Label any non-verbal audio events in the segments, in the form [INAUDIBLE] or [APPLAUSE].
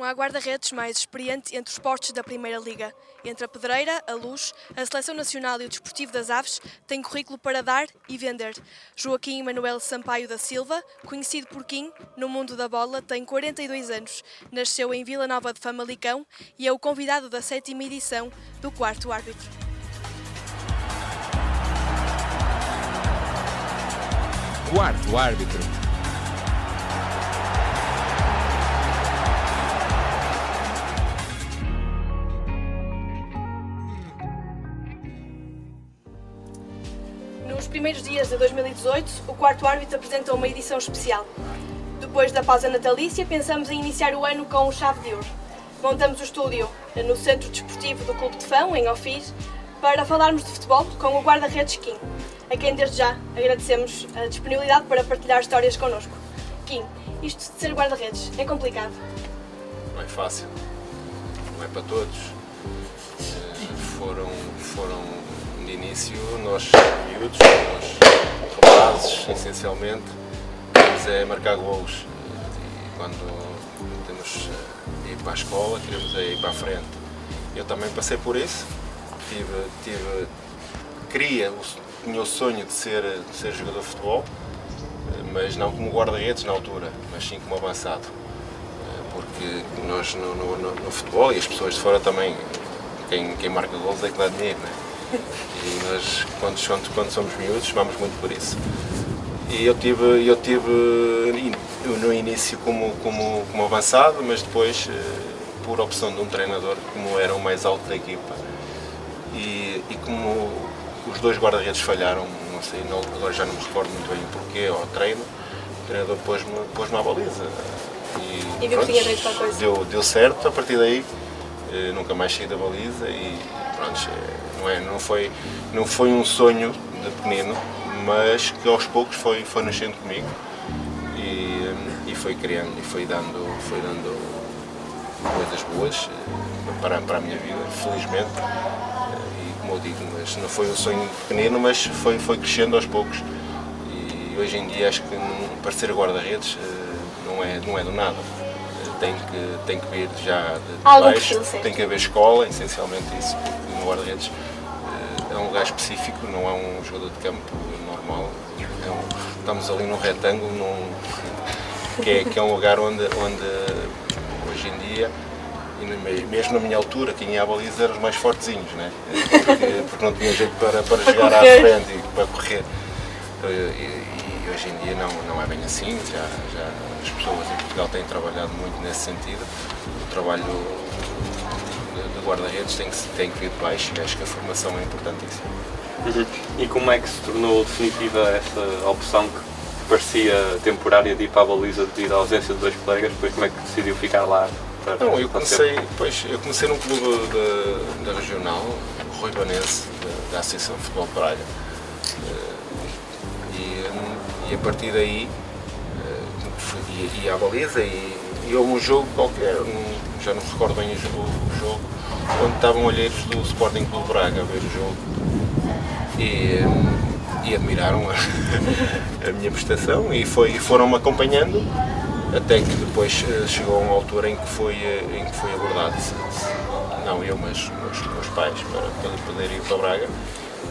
não há guarda-redes mais experiente entre os postos da Primeira Liga. Entre a Pedreira, a Luz, a Seleção Nacional e o Desportivo das Aves, tem currículo para dar e vender. Joaquim Manuel Sampaio da Silva, conhecido por Kim, no mundo da bola, tem 42 anos. Nasceu em Vila Nova de Famalicão e é o convidado da sétima edição do Quarto Árbitro. Quarto Árbitro. Primeiros dias de 2018, o quarto árbitro apresentou uma edição especial. Depois da pausa natalícia, pensamos em iniciar o ano com o chave de ouro. Montamos o estúdio no Centro Desportivo do Clube de Fão, em Ofis, para falarmos de futebol com o guarda-redes Kim, a quem desde já agradecemos a disponibilidade para partilhar histórias connosco. Kim, isto de ser guarda-redes é complicado? Não é fácil, não é para todos. Eh, Foram, foram início, nós miúdos, nós rapazes, essencialmente, queremos é marcar golos. E quando temos eh, ir para a escola, queremos é ir para a frente. Eu também passei por isso, tive, tive, queria, o- o sonho de ser, de ser jogador de futebol, eh, mas não como guarda-redes na altura, mas sim como avançado porque nós no, no- no- futebol e as pessoas de fora também, quem, quem marca gols é que dá dinheiro, né? E nós, quando, quando, somos miúdos, vamos muito por isso. E eu tive, eu tive no início como, como, como avançado, mas depois, eh, por opção de um treinador, como era o mais alto da equipa, e, e como os dois guarda-redes falharam, não sei, não- agora já não me recordo muito bem o porquê, ao treino, o treinador pôs-me pôs à baliza. E viu que tinha jeito para a coisa. Deu, deu certo, a partir daí eh, nunca mais saí da baliza e pronto, eh, não, é, não, foi, não foi um sonho de pequenino, mas que aos poucos foi, foi nascendo comigo e, e foi criando e foi dando, foi dando coisas boas eh, para, para a minha vida, felizmente. Eh, E como eu digo, mas não foi um sonho pequenino, mas foi, foi crescendo aos poucos. E hoje em dia acho que não- para ser guarda-redes eh, não é, não é do nada. Tem que, tem que vir já de, de baixo, tem que haver escola, essencialmente isso, porque no guarda-redes um lugar específico, não é um jogador de campo normal. É um- estamos ali num retângulo, num, que, é, que é um lugar onde, onde hoje em dia, e mesmo na minha altura, quem ia à baliza eram os mais fortezinhos, né? porque, porque não tinha jeito para, para [LAUGHS] chegar à frente e para correr. E, e hoje em dia não, não é bem assim, já, já as pessoas em Portugal têm trabalhado muito nesse sentido. O trabalho de, de guarda-redes tem que, tem que vir de baixo e acho que a formação é importantíssima. Uhum. E como é que se tornou definitiva essa opção que parecia temporária de ir para a baliza devido à ausência de dois colegas, depois como é que decidiu ficar lá? Para, Não, eu comecei, pois, eu comecei num clube da, da regional, o Rui Banense, da, da Associação de Futebol Praia. Eh, E, e a partir daí eh, ia, ia à baliza e, e houve um jogo qualquer, um- já não me recordo bem o jogo, onde estavam olheiros do Sporting Clube Braga a ver o jogo e, e admiraram a, [LAUGHS] a minha prestação e foi, foram-me acompanhando até que depois eh, chegou a uma altura em que foi, eh, em que foi abordado, não eu, mas os meus, pais, para, para ir para Braga.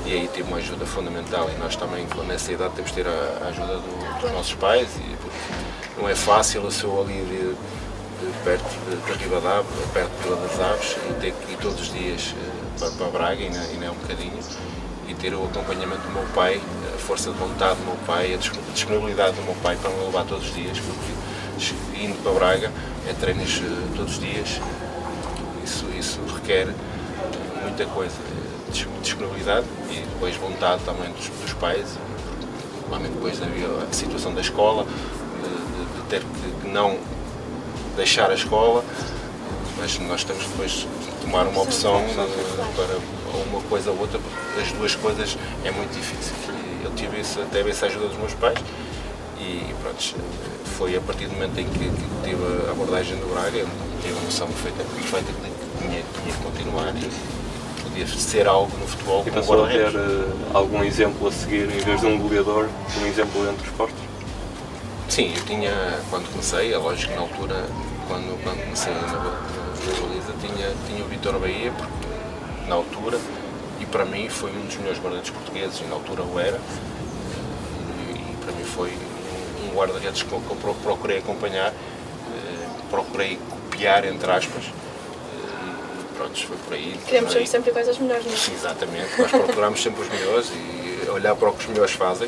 E aí tive uma ajuda fundamental e nós também, quando nessa idade, temos de ter a, ajuda do- dos nossos pais, e, porque não é fácil, eu sou ali de perto de, de perto de Vila das Aves, e ter que ir todos os dias eh, para, para Braga, e não, e é um bocadinho, e ter o acompanhamento do meu pai, a força de vontade do meu pai, a dis- a disponibilidade do meu pai para me levar todos os dias, porque indo para Braga é treinos eh, todos os dias, isso, isso requer muita coisa, eh, dis- disponibilidade e depois vontade também dos, dos pais, normalmente depois havia a situação da escola, de, de- ter que não deixar a escola, mas nós temos depois de tomar uma opção para uma coisa ou outra, porque as duas coisas é muito difícil. E eu tive isso, teve essa ajuda dos meus pais e pronto, foi a partir do momento em que, que tive a abordagem do Braga, eu tive a noção perfeita, perfeita que tinha, tinha que continuar e podia ser algo no futebol E passou a ter eh, algum exemplo a seguir, em vez de um goleador, um exemplo entre os postos? Sim, eu tinha, quando comecei, é lógico que na altura quando, quando comecei na, na, baliza, tinha, tinha o Vitor Bahia, porque na altura, e para mim foi um dos melhores guarda-redes portugueses, e na altura o era, e, e para mim foi um, guarda-redes que eu, que eu procurei acompanhar, eh, procurei copiar, entre aspas, eh, e pronto, foi por aí. Queremos ser sempre coisas melhores, não é? Exatamente. Nós procuramos sempre os melhores e olhar para o que os melhores fazem.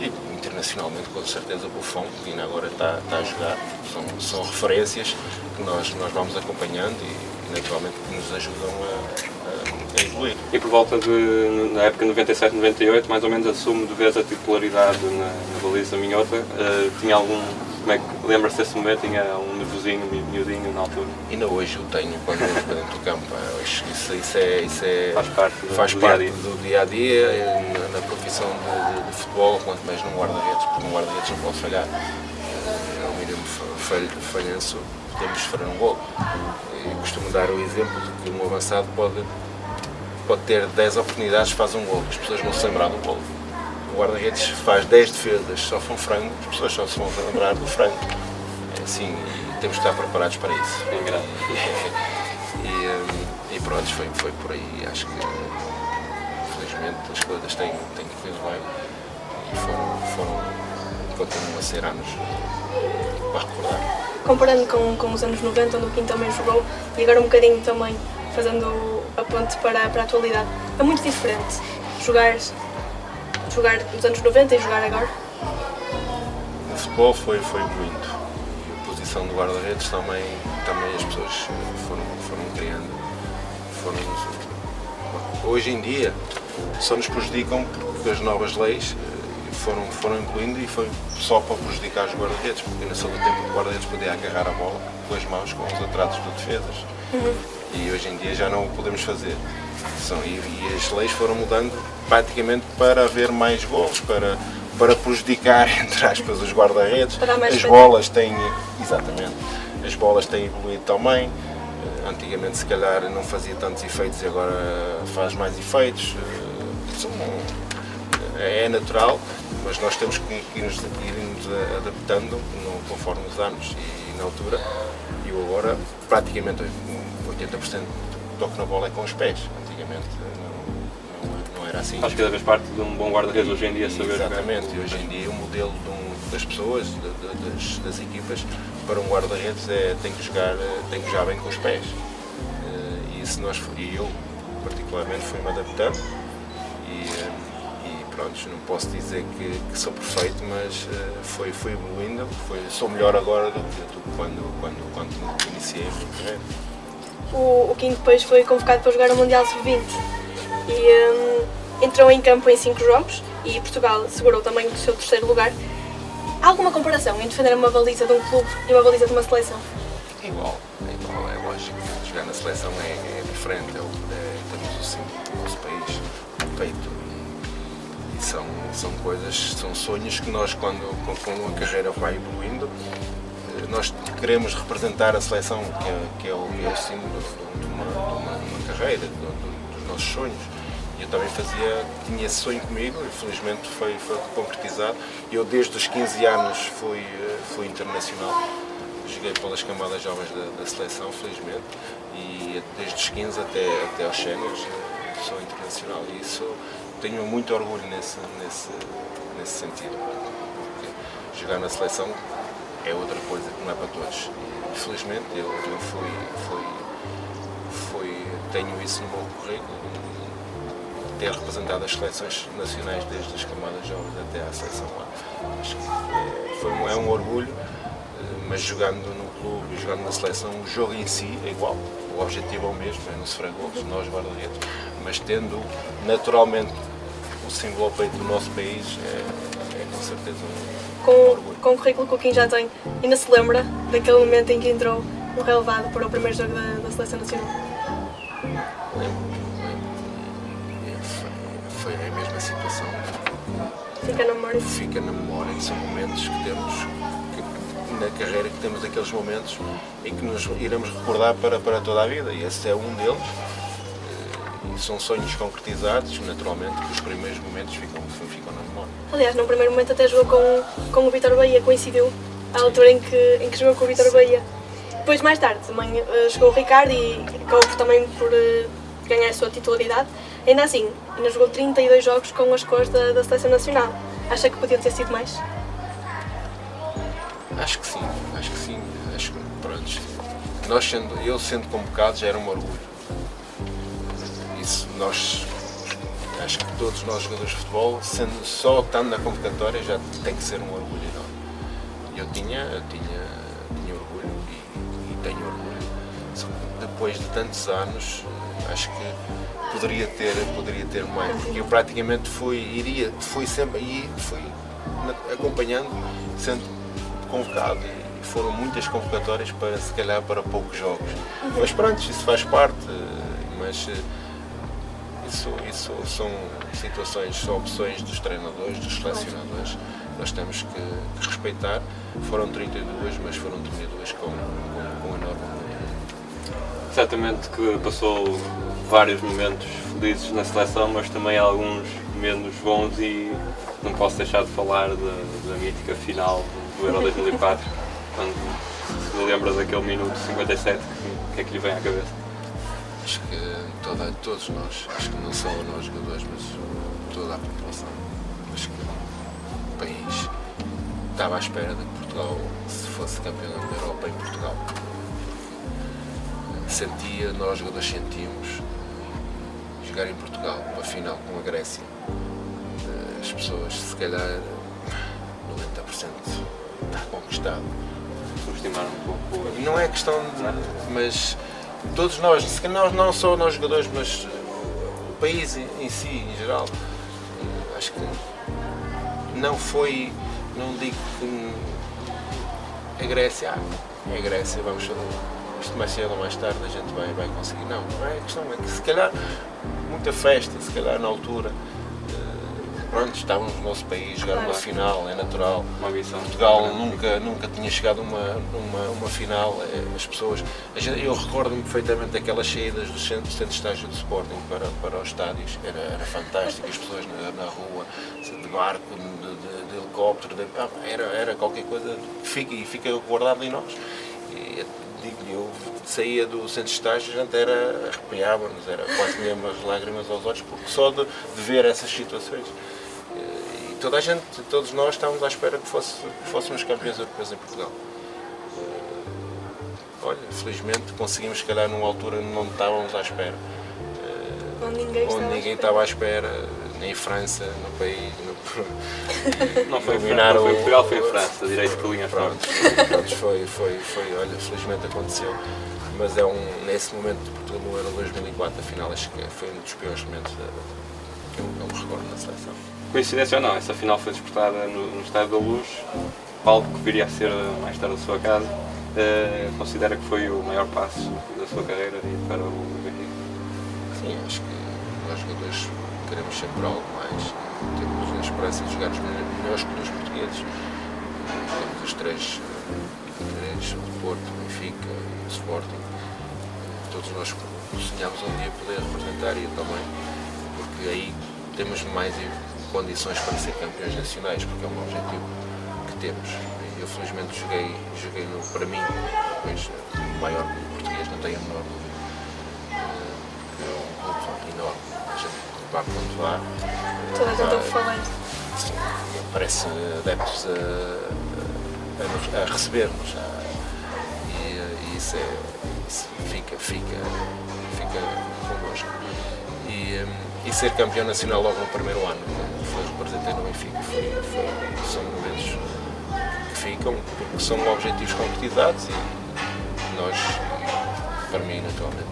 Internacionalmente, com certeza, o Buffon, que ainda agora está, está a jogar, são, são referências que nós, nós vamos acompanhando e, naturalmente que nos ajudam a, a, a evoluir. E por volta de, na época 97, 98, mais ou menos assume de vez a titularidade na, na baliza minhota. Eh, tinha algum, como é que lembra-se desse momento? Tinha um nervosinho, mi- miudinho na altura? Ainda hoje eu tenho quando eu estou dentro do campo. Isso, isso, isso é, isso é, Faz parte do- faz do parte dia-a-dia. do dia a dia, na, na profissão de, de- de futebol, quanto mais num guarda-redes, porque um guarda-redes não pode falhar. É um mínimo fa- falho, falhanço, podemos sofrer um gol. E costumo dar o exemplo de que um avançado pode, pode ter 10 oportunidades, faz um gol, as pessoas vão se lembrar do gol. O guarda-redes faz 10 defesas, sofre um frango, as pessoas só se vão lembrar do frango. É assim, e temos que estar preparados para isso. É engraçado. [LAUGHS] E, hum, e pronto, foi, foi por aí. Acho que felizmente as coisas têm, têm corrido bem e foram, foram, continuam a ser anos para recordar. Comparando com, com os anos 90, onde o Kim também jogou, e agora um bocadinho também fazendo a ponte para, para a atualidade, é muito diferente jogar, jogar nos anos 90 e jogar agora. O futebol foi, foi muito. E a posição do guarda-redes também, também as pessoas foram, foram criando. Foram, hoje em dia só nos prejudicam porque as novas leis eh, foram, foram incluindo e foi só para prejudicar os guarda-redes, porque nesse outro tempo o guarda-redes podia agarrar a bola com as mãos, com os atrasos de defesas. E hoje em dia já não o podemos fazer. São, e, e as leis foram mudando praticamente para haver mais gols, para, para prejudicar, [LAUGHS] entre aspas, os guarda-redes. As bolas têm, exatamente, as bolas têm evoluído também. Eh, Antigamente se calhar não fazia tantos efeitos e agora faz mais efeitos. Eh, são- é natural, mas nós temos que ir nos, adaptando conforme os anos e na altura. Eu agora praticamente 80% do toque na bola é com os pés. Não, não- era assim. Acho que cada vez parte de um bom guarda-redes hoje em dia saber jogar. Exatamente, e hoje em dia o modelo de um- das pessoas, de- de- das, das equipas, para um guarda-redes é tem que jogar, tem que jogar bem com os pés. Eh, E isso nós, e eu particularmente fui-me adaptando e, eh, e pronto, não posso dizer que, que sou perfeito, mas eh, foi, foi evoluindo, foi, sou melhor agora do que, do que quando, quando, quando iniciei a minha carreira. O, o Kim depois foi convocado para jogar o Mundial Sub-20 e hum, entrou em campo em 5 jogos e Portugal segurou também o seu terceiro lugar. Há alguma comparação em defender uma baliza de um clube e uma baliza de uma seleção? É igual, é igual, é lógico. Jogar na seleção é, é diferente, é, é, temos o símbolo do nosso país, o peito. São, são coisas, são sonhos que nós, quando, quando a carreira vai evoluindo, nós queremos representar a seleção, que é, que é, o, o símbolo de, uma, de uma- de uma carreira, de- de- dos nossos sonhos. E eu também fazia, tinha esse sonho comigo, e felizmente foi, foi concretizado. Eu desde os 15 anos fui, eh, fui internacional joguei pelas camadas jovens da, da seleção, felizmente, e desde os 15 até, até aos séniores sou internacional e isso tenho muito orgulho nesse, nesse, nesse sentido. Jogar na seleção é outra coisa que não é para todos. Felizmente eu, eu fui, fui, fui, tenho isso no meu currículo, ter representado as seleções nacionais desde as camadas jovens até à seleção lá. Acho que é, foi é um orgulho, eh, mas jogando no clube jogando na seleção, o jogo em si é igual. O objetivo é o mesmo, é não sofrer gols, nós guarda-redes, mas tendo naturalmente o símbolo ao peito do nosso país, é, certeza Com, com o currículo que o Kim já tem, ainda se lembra daquele momento em que entrou no relevado para o primeiro jogo da, da Seleção Nacional? Lembro. E foi, a mesma situação. Fica na memória. fica na memória e são momentos que temos na carreira que temos aqueles momentos em que nos iremos recordar para, para toda a vida e esse é um deles e são sonhos concretizados naturalmente que os primeiros momentos ficam, ficam na memória Aliás, num primeiro momento até jogou com, com o Vitor Bahia, coincidiu à altura em que, em que jogou com o Vitor Bahia. Depois, mais tarde, também eh, chegou o Ricardo e acabou também por eh, ganhar a sua titularidade. Ainda assim, ainda jogou 32 jogos com as cores da, da Seleção Nacional. Acha que podiam ter sido mais? Acho que sim, acho que sim. Acho que, pronto, nós sendo, eu sendo convocado já era um orgulho. Isso nós, acho que todos nós jogadores de futebol, sendo, só estando na convocatória já tem que ser um orgulho enorme. Eu tinha, eu tinha, tinha orgulho e, e tenho orgulho. Depois de tantos anos, acho que poderia ter, poderia ter mais. Porque eu praticamente fui, iria, fui sempre, e fui acompanhando, sendo convocado e foram muitas convocatórias para se calhar para poucos jogos. Mas pronto, isso faz parte, mas eh, isso, isso são situações, são opções dos treinadores, dos selecionadores. Nós temos que, que respeitar. Foram 32, mas foram 32 com, com, com enorme. Certamente que passou vários momentos felizes na seleção, mas também alguns menos bons e não posso deixar de falar da, da mítica final do Euro 2004, quando se lembra daquele minuto 57, o que é que lhe vem à cabeça? Acho que toda, todos nós, acho que não só nós jogadores, mas toda a população, acho que o país estava à espera de que Portugal se fosse campeão da Europa em Portugal. Sentia, nós jogadores sentimos jogar em Portugal, uma final com a Grécia. Eh, As pessoas, se calhar, 90% está conquistado. Subestimar um pouco não é questão de. Mas todos nós, se calhar não só nós jogadores, mas o país em, si, em geral, eh, acho que não foi. Não digo que a Grécia, ah, é a Grécia, vamos. Isto mais cedo ou mais tarde a gente vai, vai conseguir. Não, não é a questão, é que se calhar muita festa, se calhar na altura. Pronto, estávamos no nosso país, jogar uma Claro. final, é natural. uma. Portugal nunca, nunca tinha chegado a uma, uma, uma final. eh, As pessoas. Eu recordo-me perfeitamente daquelas saídas do centro, centro de estágio de Sporting para, para os estádios. Era, era fantástico, as pessoas na, na rua, de barco, de, de- de helicóptero, de- ah, era, era qualquer coisa que fica, e fica guardado em nós. E eu digo-lhe, eu saía do centro de estágio, a gente era, arrepiava-nos, era quase mesmo as lágrimas aos olhos, porque só de, de ver essas situações. Eh, toda a gente, todos nós estávamos à espera que, fosse, que fôssemos campeões europeus em Portugal. Eh, Olha, felizmente conseguimos, se calhar, numa altura onde não estávamos à espera. Onde ninguém estava. Onde à ninguém espera. estava à espera, nem em França, no país. No... [LAUGHS] Não foi, o- Portugal, foi em França, direito de linha Pronto, pronto, foi, foi, foi, olha, felizmente aconteceu. Mas é um, nesse momento de Portugal no Euro 2004, afinal, acho que foi um dos piores momentos da, que eu, eu me recordo na seleção. Coincidência ou não, essa final foi disputada no, no Estádio da Luz, palco que viria a ser eh, mais tarde a sua casa. Eh, considera que foi o maior passo da sua carreira e para o Benfica? Sim, acho que nós jogadores queremos sempre algo mais. Temos a esperança de jogar nos melhores clubes portugueses. Temos os três, eh, três o Porto, o Benfica e o Sporting. Todos nós sonhamos um dia poder representar e também, porque aí temos mais condições para ser campeões nacionais, porque é um objetivo que temos. Eu felizmente joguei, joguei no, para mim, pois, o maior clube português, não tenho a menor dúvida. É um clube enorme. A gente vá para onde vá. Toda a gente ouve falar. Parece adeptos a, a, a receber-nos. a- E, e isso, é, isso fica, fica, fica connosco. E, hum, e ser campeão nacional logo no primeiro ano, foi representei no Benfica, foi, foi- são momentos que ficam, porque são objetivos concretizados e nós, para mim, naturalmente,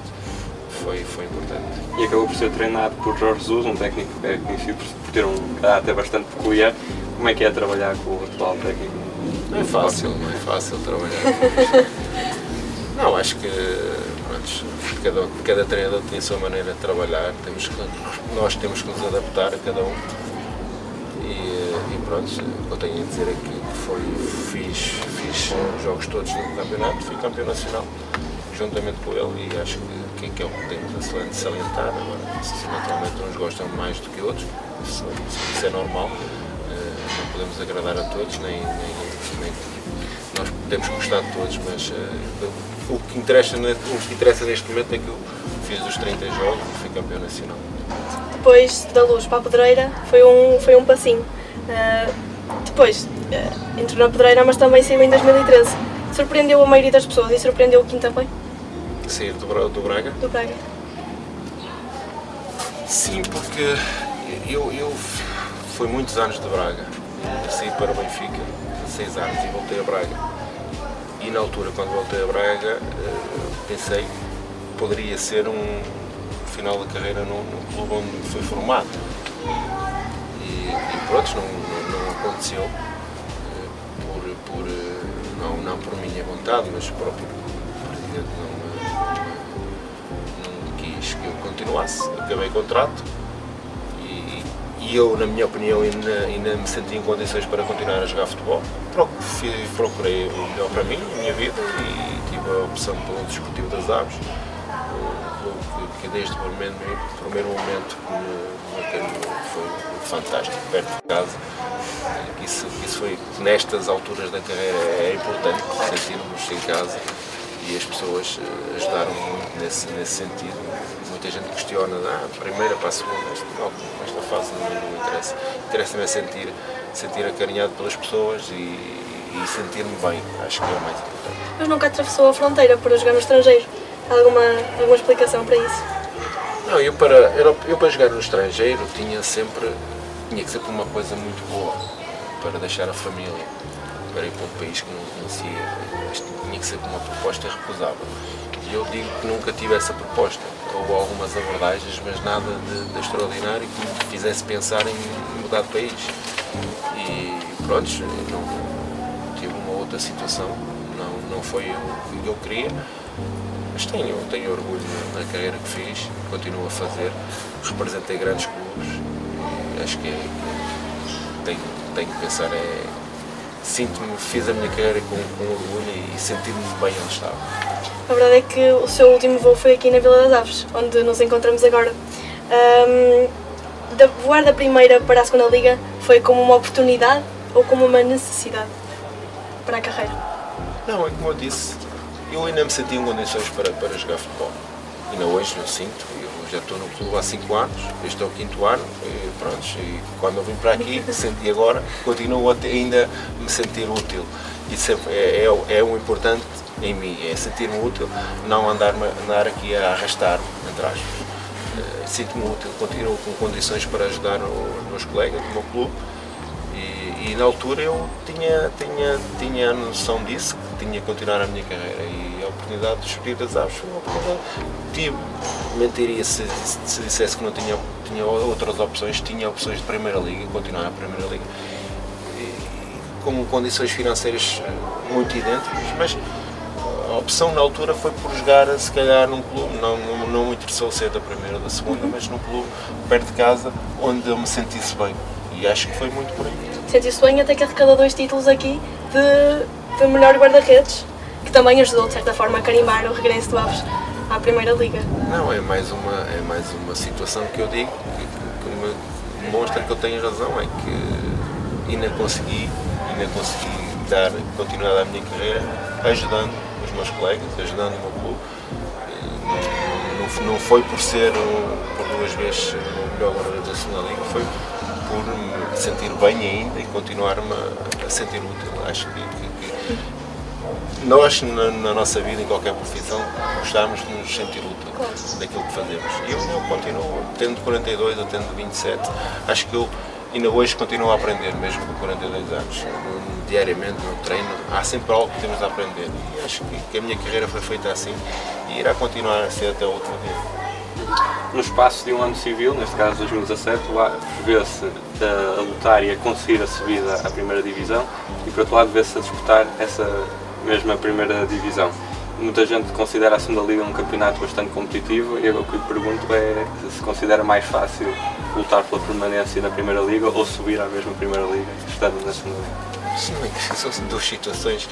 foi, foi importante. E acabou por ser treinado por Jorge Jesus, um técnico que é conhecido por, por ter um caráter bastante peculiar. Como é que é trabalhar com o atual técnico? Não é fácil, não é fácil trabalhar com isto. [LAUGHS] Não, acho que cada, cada treinador tem a sua maneira de trabalhar, temos que, nós temos que nos adaptar a cada um. E, e pronto, o que eu tenho a dizer é que foi, fiz, fiz os jogos todos do campeonato, fui campeão nacional, juntamente com ele, e acho que, que, é o que temos a sali- salientar. Agora, se naturalmente uns gostam mais do que outros, isso, isso é normal, eh, não podemos agradar a todos, nem, nem, nem nós temos que gostar de todos, mas uh, o, que interessa, o que interessa neste momento é que eu fiz os 30 jogos e fui campeão nacional. Depois da luz para a pedreira foi um, foi um passinho. Uh, depois uh, entrou na pedreira, mas também saiu em 2013. Surpreendeu a maioria das pessoas e surpreendeu o Kim também? Sair do, do Braga? Do Braga. Sim, porque eu, eu fui muitos anos de Braga. Saí para o Benfica, seis anos, e voltei a Braga. E na altura, quando voltei a Braga, eh, pensei que poderia ser um final da carreira no, no clube onde fui formado. E, e pronto, não, não, não aconteceu eh, por, por, eh, não, não por minha vontade, mas o próprio presidente não, não, não quis que eu continuasse. Acabei o contrato e eu, na minha opinião, ainda, ainda me senti em condições para continuar a jogar futebol. Procurei o melhor para mim, a minha vida, e tive a opção pelo Desportivo das Aves, que, que desde o primeiro, primeiro momento me, foi fantástico, perto de casa. Isso, isso foi, nestas alturas da carreira, é importante sentirmos em casa e as pessoas eh, ajudaram muito nesse, nesse sentido. Muita gente questiona, ah, primeira para a segunda, não, esta fase não, não interessa. Interessa-me é sentir, sentir acarinhado pelas pessoas e, e sentir-me bem, acho que é o mais importante. Mas nunca atravessou a fronteira para jogar no estrangeiro? Há alguma, alguma explicação para isso? Não, eu para, eu para jogar no estrangeiro tinha sempre, tinha que ser por uma coisa muito boa, para deixar a família para ir para um país que não conhecia, tinha que ser uma proposta irrecusável. Eu digo que nunca tive essa proposta. Houve algumas abordagens, mas nada de, de extraordinário que me fizesse pensar em mudar de país. E pronto, não, tive uma outra situação, não, não foi o que eu queria, mas tenho, tenho orgulho na carreira que fiz, continuo a fazer, representei grandes clubes e acho que, é, que tenho, tenho que pensar é sinto-me, fiz a minha carreira com, com orgulho e senti-me bem onde estava. A verdade é que o seu último voo foi aqui na Vila das Aves, onde nos encontramos agora. Um, da, voar da primeira para a segunda liga foi como uma oportunidade ou como uma necessidade para a carreira? Não, é como eu disse, eu ainda me senti em condições para, para jogar futebol. Ainda hoje eu sinto, já estou no clube há 5 anos, este é o quinto ano, e, pronto, e quando eu vim para aqui, senti agora, continuo ainda me sentir útil. Isso é, é, é, é o importante em mim, é sentir-me útil, não andar, andar aqui a arrastar-me, entre aspas. Uh, Sinto-me útil, continuo com condições para ajudar os meus colegas do meu clube e, e, na altura eu tinha, tinha, tinha a noção disso, que tinha que continuar a minha carreira e oportunidade de subir das aves foi uma oportunidade. Tive, mentiria se, se dissesse que não tinha, tinha outras opções, tinha opções de Primeira Liga, continuar na Primeira Liga, e, com condições financeiras eh, muito idênticas, mas a opção na altura foi por jogar, se calhar, num clube, não, não, não me interessou ser da primeira ou da segunda, mas num clube perto de casa, onde eu me sentisse bem. E acho que foi muito por aí. Sentiu-se bem até que arrecadou dois títulos aqui de, de melhor guarda-redes, que também ajudou, de certa forma, a carimbar o regresso do Aves à Primeira Liga. Não, é mais uma, é mais uma situação que eu digo que, que me demonstra que eu tenho razão, é que ainda consegui, ainda consegui dar continuidade à minha carreira ajudando os meus colegas, ajudando o meu clube. Não, não, foi por ser por duas vezes o melhor guarda da segunda liga, foi por me sentir bem ainda e continuar-me a sentir útil. Acho que, que, que nós, na, na, nossa vida, em qualquer profissão, gostamos de nos sentir útil daquilo que fazemos. E eu, eu continuo, tendo 42 ou tendo 27, acho que eu ainda hoje continuo a aprender, mesmo com 42 anos. Diariamente, no treino, há sempre algo que temos a aprender. E acho que, que a minha carreira foi feita assim e irá continuar a ser até o último dia. No espaço de um ano civil, neste caso 2017, vê-se a lutar e a conseguir a subida à primeira divisão e por outro lado vê-se a disputar essa mesmo a primeira divisão. Muita gente considera a segunda liga um campeonato bastante competitivo e o que pergunto é se considera mais fácil lutar pela permanência na primeira liga ou subir à mesma primeira liga estando na segunda liga. Sim, são duas situações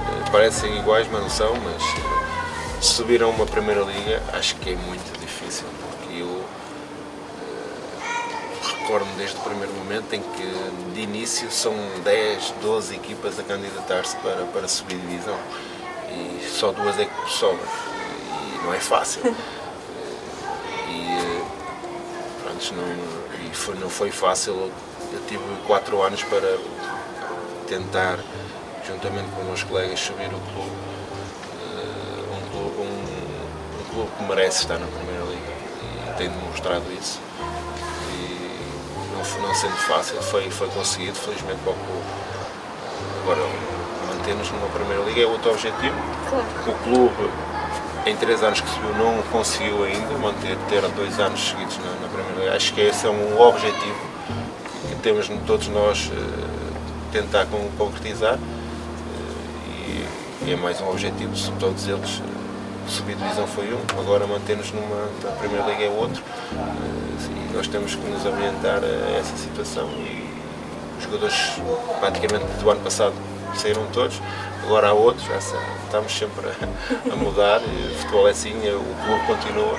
eh, parecem iguais, mas não são, mas eh, subir a uma primeira liga acho que é muito difícil porque eu recordo-me desde o primeiro momento em que de início são 10, 12 equipas a candidatar-se para, para subir divisão. E só duas é que sobram e não é fácil. E, pronto, não, e foi, não foi fácil, eu tive quatro anos para tentar, juntamente com meus colegas, subir o clube, eh, um clube, um, um clube que merece estar na Primeira Liga. E tenho demonstrado isso não, não sendo fácil, foi, foi conseguido, felizmente para o clube. Agora, manter-nos numa Primeira Liga é outro objetivo. Claro. O clube, em três anos que subiu, não conseguiu ainda manter, ter dois anos seguidos na, na Primeira Liga. Acho que esse é um objetivo que temos todos nós uh, tentar concretizar. Uh, e, é mais um objetivo, todos eles. Uh, subir divisão foi um, agora manter-nos numa na Primeira Liga é outro nós temos que nos orientar a essa situação e os jogadores praticamente do ano passado saíram todos, agora há outros, já estamos sempre a, a mudar, o futebol é assim, o clube continua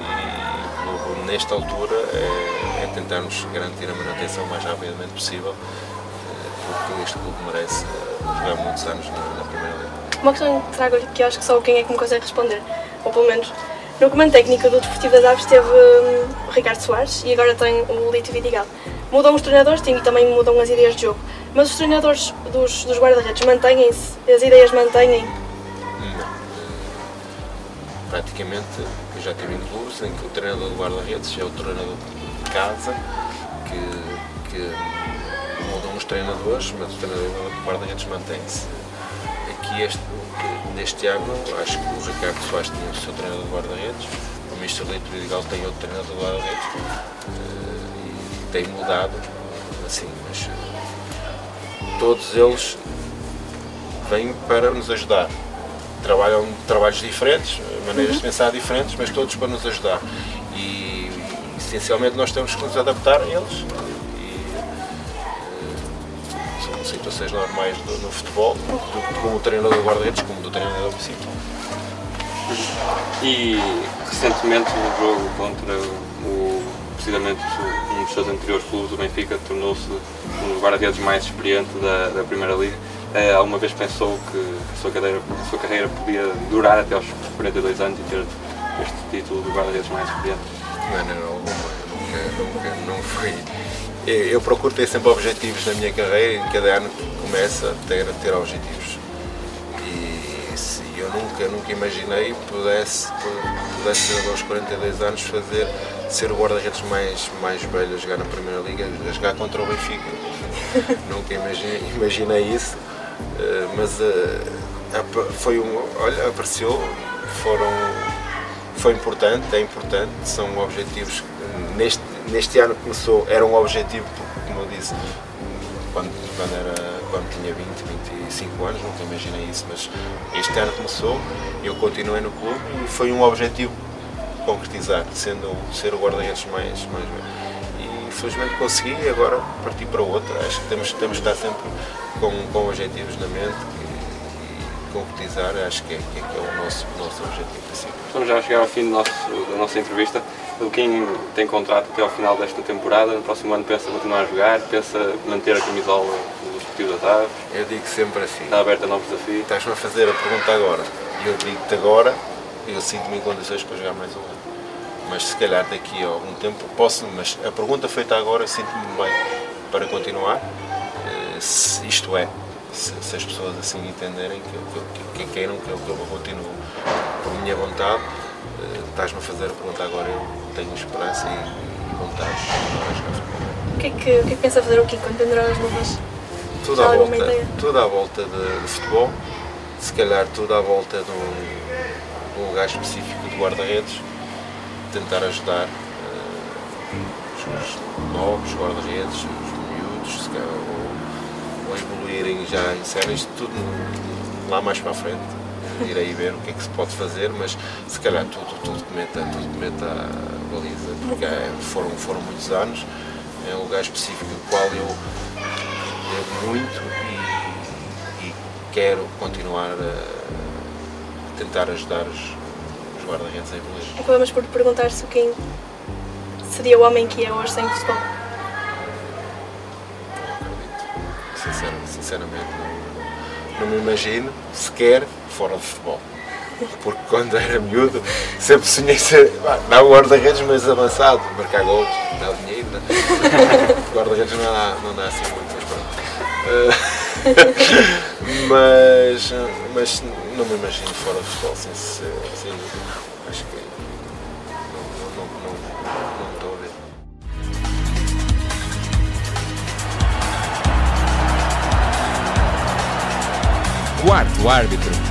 e o clube nesta altura é, é tentarmos garantir a manutenção o mais rapidamente possível eh, porque este clube merece eh, jogar muitos anos na, na Primeira Liga. Uma questão que trago que acho que só quem é que me consegue responder, ou pelo menos no comando técnico do Desportivo das Aves teve hum, o Ricardo Soares e agora tem o Lito Vidigal. Mudam os treinadores e também mudam as ideias de jogo. Mas os treinadores dos, dos guarda-redes mantêm-se? As ideias mantêm? Não. Praticamente, eu já tive em clubes em que o treinador do guarda-redes é o treinador de casa, que, que mudam os treinadores, mas o treinador do guarda-redes mantém-se. Aqui este, neste ano, acho que o Ricardo Soares tinha o seu treinador de guarda-redes, o Mr. Leite Vidigal tem outro treinador de guarda-redes eh, e tem mudado, assim, mas eh, todos eles vêm para nos ajudar. Trabalham trabalhos diferentes, maneiras de uhum. pensar diferentes, mas todos para nos ajudar. E essencialmente nós temos que nos adaptar a eles situações normais do, no futebol, do, como o treinador do guarda-redes, como do treinador principal. E recentemente no jogo contra o, precisamente um dos seus anteriores clubes, o Benfica, tornou-se um dos guarda-redes mais experiente da, da Primeira Liga. É, alguma vez pensou que a sua, carreira, a sua carreira podia durar até aos 42 anos e ter este título de guarda-redes mais experiente? Não, não, não, nunca, nunca, não foi eu procuro ter sempre objetivos na minha carreira e cada ano que começa ter, ter objetivos. E se eu nunca, nunca imaginei pudesse, pudesse aos 42 anos fazer ser o guarda-redes mais, mais velho a jogar na Primeira Liga, a jogar contra o Benfica. [LAUGHS] nunca imaginei, imaginei isso, eh, mas eh, foi um, olha, apareceu, foram, foi importante, é importante, são objetivos neste neste ano começou, era um objetivo, porque, como eu disse, quando, quando, era, quando tinha 20, 25 anos, nunca imaginei isso, mas este ano começou, eu continuei no clube e foi um objetivo concretizar, sendo ser o guarda-redes mais, mais e felizmente consegui e agora parti para outra. Acho que temos, temos que estar sempre com, com objetivos na mente e, e concretizar, acho que é, que é, que é o nosso, nosso objetivo principal. Estamos já a chegar ao fim do nosso, da nossa entrevista. O Kim tem contrato até ao final desta temporada, no próximo ano pensa continuar a jogar, pensa manter a camisola do Desportivo da TAV. Eu digo sempre assim. Está aberta a novos desafios. Estás-me a fazer a pergunta agora. E eu digo-te agora, eu sinto-me em condições para jogar mais um ano. Mas se calhar daqui a algum tempo posso, mas a pergunta feita agora, sinto-me bem para continuar. Eh, se, isto é, se, se, as pessoas assim entenderem que, que, que queiram que eu, que eu continuo por minha vontade, estás-me a fazer a pergunta agora, eu tenho esperança e, e vontade O que, é que, o que é que pensa fazer o Kiko quando pendurar as luvas? Tudo à, volta, tudo à volta de, de, futebol, se calhar tudo à volta de um, de um lugar específico de guarda-redes, tentar ajudar uh, os, novos guarda-redes, os miúdos, calhar, ou, ou evoluírem já em séries, tudo lá mais para a frente ir aí ver o que é que se pode fazer, mas se calhar tudo, tudo mete tudo comenta a baliza, porque é, foram, foram muitos anos, é um lugar específico do qual eu devo muito e, e, quero continuar a tentar ajudar os, os guarda-redes em Belas. Acabamos é por perguntar se quem seria o homem que é hoje sem futebol. Não acredito. Sinceramente não não me imagino sequer fora de futebol. Porque quando era miúdo sempre sonhei ser um guarda-redes mais avançado, marcar gols, dar dinheiro. Né? [LAUGHS] guarda-redes não dá, não dá assim muito, mas pronto. Uh, [LAUGHS] mas, mas não me imagino fora de futebol, sem, sem, sem quarto árbitro.